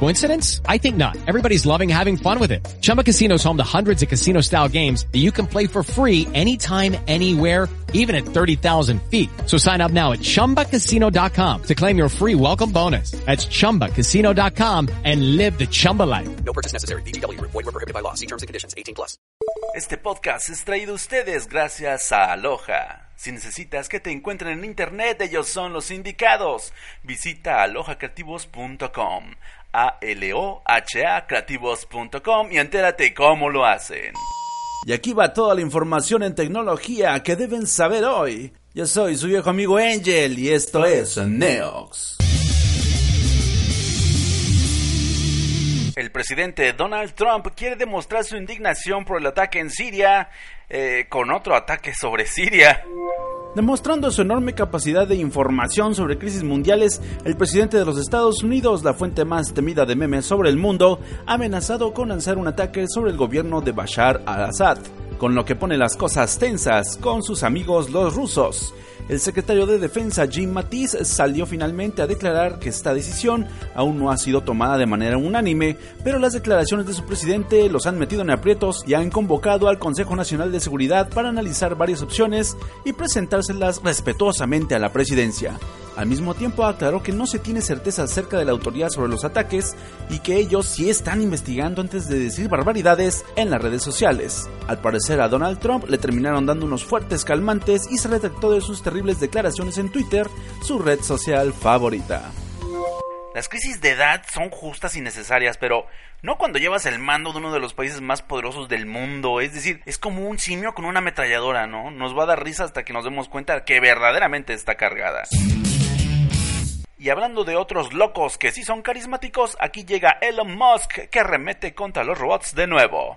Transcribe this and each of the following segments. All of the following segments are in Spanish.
Coincidence? I think not. Everybody's loving having fun with it. Chumba Casino is home to hundreds of casino-style games that you can play for free anytime, anywhere, even at 30,000 feet. So sign up now at ChumbaCasino.com to claim your free welcome bonus. That's ChumbaCasino.com and live the Chumba life. No purchase necessary. BGW. Void were prohibited by law. See terms and conditions. 18 plus. Este podcast es traído a ustedes gracias a Aloha. Si necesitas que te encuentren en internet, ellos son los indicados. Visita alohacreativos.com. A-L-O-H-A creativos.com y entérate cómo lo hacen. Y aquí va toda la información en tecnología que deben saber hoy. Yo soy su viejo amigo Angel y esto es Neox. El presidente Donald Trump quiere demostrar su indignación por el ataque en Siria eh, con otro ataque sobre Siria. Demostrando su enorme capacidad de información sobre crisis mundiales, el presidente de los Estados Unidos, la fuente más temida de memes sobre el mundo, ha amenazado con lanzar un ataque sobre el gobierno de Bashar al-Assad, con lo que pone las cosas tensas con sus amigos los rusos. El secretario de Defensa Jim Mattis salió finalmente a declarar que esta decisión aún no ha sido tomada de manera unánime, pero las declaraciones de su presidente los han metido en aprietos y han convocado al Consejo Nacional de Seguridad para analizar varias opciones y presentárselas respetuosamente a la presidencia. Al mismo tiempo aclaró que no se tiene certeza acerca de la autoridad sobre los ataques y que ellos sí están investigando antes de decir barbaridades en las redes sociales. Al parecer a Donald Trump le terminaron dando unos fuertes calmantes y se retractó de sus terribles declaraciones en Twitter, su red social favorita. Las crisis de edad son justas y necesarias, pero no cuando llevas el mando de uno de los países más poderosos del mundo. Es decir, es como un simio con una ametralladora, ¿no? Nos va a dar risa hasta que nos demos cuenta que verdaderamente está cargada. Y hablando de otros locos que sí son carismáticos, aquí llega Elon Musk que remete contra los robots de nuevo.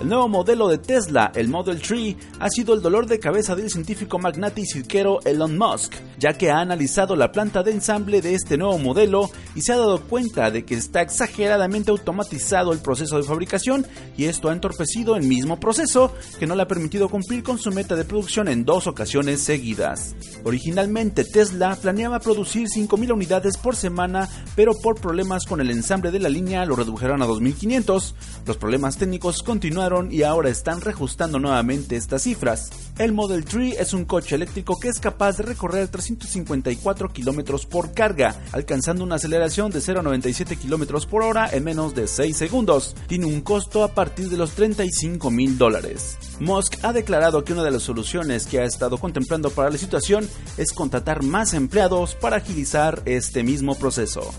El nuevo modelo de Tesla, el Model 3, ha sido el dolor de cabeza del científico magnate y cirquero Elon Musk, ya que ha analizado la planta de ensamble de este nuevo modelo y se ha dado cuenta de que está exageradamente automatizado el proceso de fabricación y esto ha entorpecido el mismo proceso que no le ha permitido cumplir con su meta de producción en dos ocasiones seguidas. Originalmente Tesla planeaba producir 5.000 unidades por semana, pero por problemas con el ensamble de la línea lo redujeron a 2.500. Los problemas técnicos continuaron y ahora están reajustando nuevamente estas cifras. El Model 3 es un coche eléctrico que es capaz de recorrer 354 km por carga, alcanzando una aceleración de 0,97 km por hora en menos de 6 segundos. Tiene un costo a partir de los 35 mil dólares. Musk ha declarado que una de las soluciones que ha estado contemplando para la situación es contratar más empleados para agilizar este mismo proceso.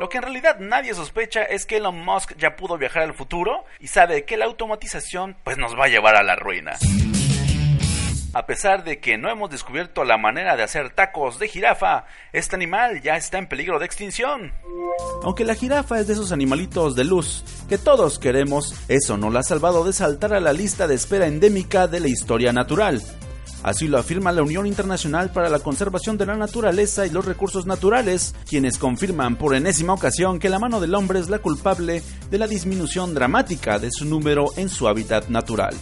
Lo que en realidad nadie sospecha es que Elon Musk ya pudo viajar al futuro y sabe que la automatización pues nos va a llevar a la ruina. A pesar de que no hemos descubierto la manera de hacer tacos de jirafa, este animal ya está en peligro de extinción. Aunque la jirafa es de esos animalitos de luz que todos queremos, eso no la ha salvado de saltar a la lista de espera endémica de la historia natural. Así lo afirma la Unión Internacional para la Conservación de la Naturaleza y los Recursos Naturales, quienes confirman por enésima ocasión que la mano del hombre es la culpable de la disminución dramática de su número en su hábitat natural.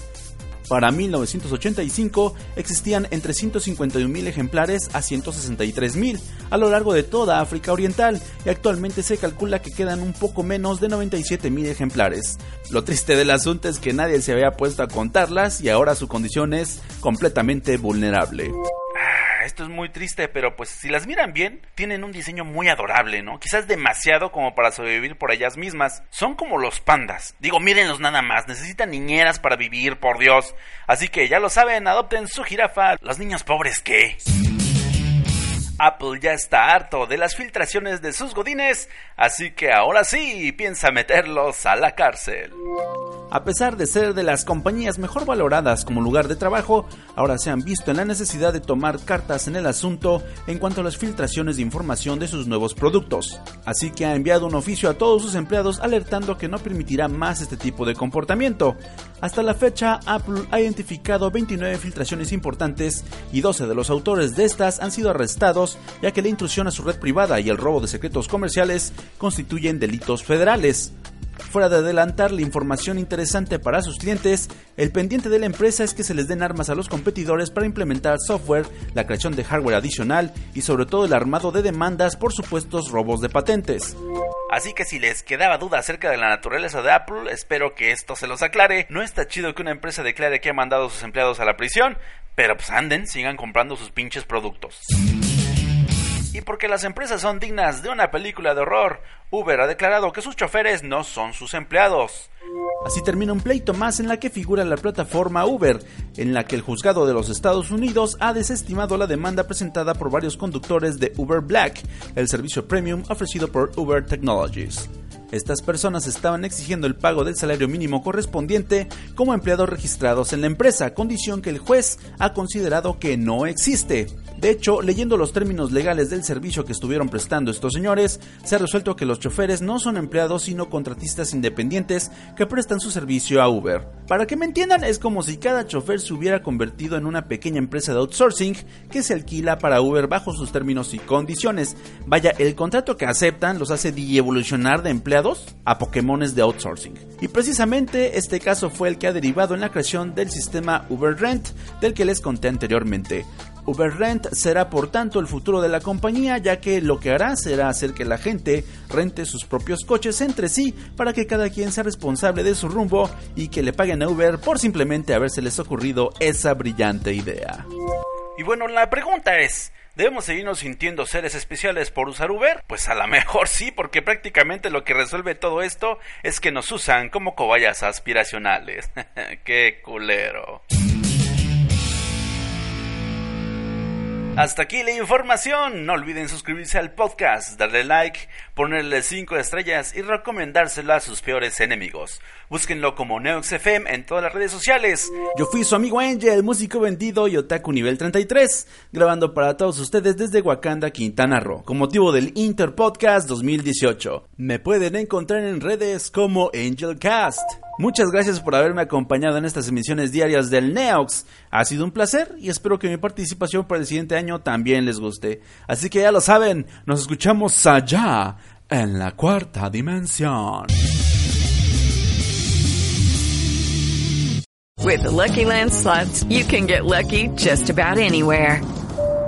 Para 1985 existían entre 151.000 ejemplares a 163.000 a lo largo de toda África Oriental y actualmente se calcula que quedan un poco menos de 97.000 ejemplares. Lo triste del asunto es que nadie se había puesto a contarlas y ahora su condición es completamente vulnerable esto es muy triste, pero pues si las miran bien, tienen un diseño muy adorable, ¿no? Quizás demasiado como para sobrevivir por ellas mismas. Son como los pandas. Digo, mírenlos nada más, necesitan niñeras para vivir, por Dios. Así que ya lo saben, adopten su jirafa. Los niños pobres, ¿qué? Apple ya está harto de las filtraciones de sus godines, así que ahora sí piensa meterlos a la cárcel. A pesar de ser de las compañías mejor valoradas como lugar de trabajo, ahora se han visto en la necesidad de tomar cartas en el asunto en cuanto a las filtraciones de información de sus nuevos productos. Así que ha enviado un oficio a todos sus empleados alertando que no permitirá más este tipo de comportamiento. Hasta la fecha, Apple ha identificado 29 filtraciones importantes y 12 de los autores de estas han sido arrestados ya que la intrusión a su red privada y el robo de secretos comerciales constituyen delitos federales. Fuera de adelantar la información interesante para sus clientes, el pendiente de la empresa es que se les den armas a los competidores para implementar software, la creación de hardware adicional y sobre todo el armado de demandas por supuestos robos de patentes. Así que si les quedaba duda acerca de la naturaleza de Apple, espero que esto se los aclare. No está chido que una empresa declare que ha mandado a sus empleados a la prisión, pero pues anden, sigan comprando sus pinches productos. Y porque las empresas son dignas de una película de horror, Uber ha declarado que sus choferes no son sus empleados. Así termina un pleito más en la que figura la plataforma Uber, en la que el juzgado de los Estados Unidos ha desestimado la demanda presentada por varios conductores de Uber Black, el servicio premium ofrecido por Uber Technologies. Estas personas estaban exigiendo el pago del salario mínimo correspondiente como empleados registrados en la empresa, condición que el juez ha considerado que no existe. De hecho, leyendo los términos legales del servicio que estuvieron prestando estos señores, se ha resuelto que los choferes no son empleados sino contratistas independientes que prestan su servicio a Uber. Para que me entiendan, es como si cada chofer se hubiera convertido en una pequeña empresa de outsourcing que se alquila para Uber bajo sus términos y condiciones. Vaya, el contrato que aceptan los hace evolucionar de empleados a Pokémones de outsourcing. Y precisamente este caso fue el que ha derivado en la creación del sistema Uber Rent del que les conté anteriormente. UberRent será por tanto el futuro de la compañía ya que lo que hará será hacer que la gente rente sus propios coches entre sí para que cada quien sea responsable de su rumbo y que le paguen a Uber por simplemente habérseles ocurrido esa brillante idea. Y bueno, la pregunta es, ¿Debemos seguirnos sintiendo seres especiales por usar Uber? Pues a lo mejor sí, porque prácticamente lo que resuelve todo esto es que nos usan como cobayas aspiracionales. ¡Qué culero! Hasta aquí la información. No olviden suscribirse al podcast, darle like, ponerle 5 estrellas y recomendárselo a sus peores enemigos. Búsquenlo como NeoxFM en todas las redes sociales. Yo fui su amigo Angel, músico vendido y otaku nivel 33, grabando para todos ustedes desde Wakanda, Quintana Roo, con motivo del Inter Podcast 2018. Me pueden encontrar en redes como AngelCast. Muchas gracias por haberme acompañado en estas emisiones diarias del Neox. Ha sido un placer y espero que mi participación para el siguiente año también les guste. Así que ya lo saben, nos escuchamos allá, en la cuarta dimensión. With Lucky Land you can get lucky just about anywhere.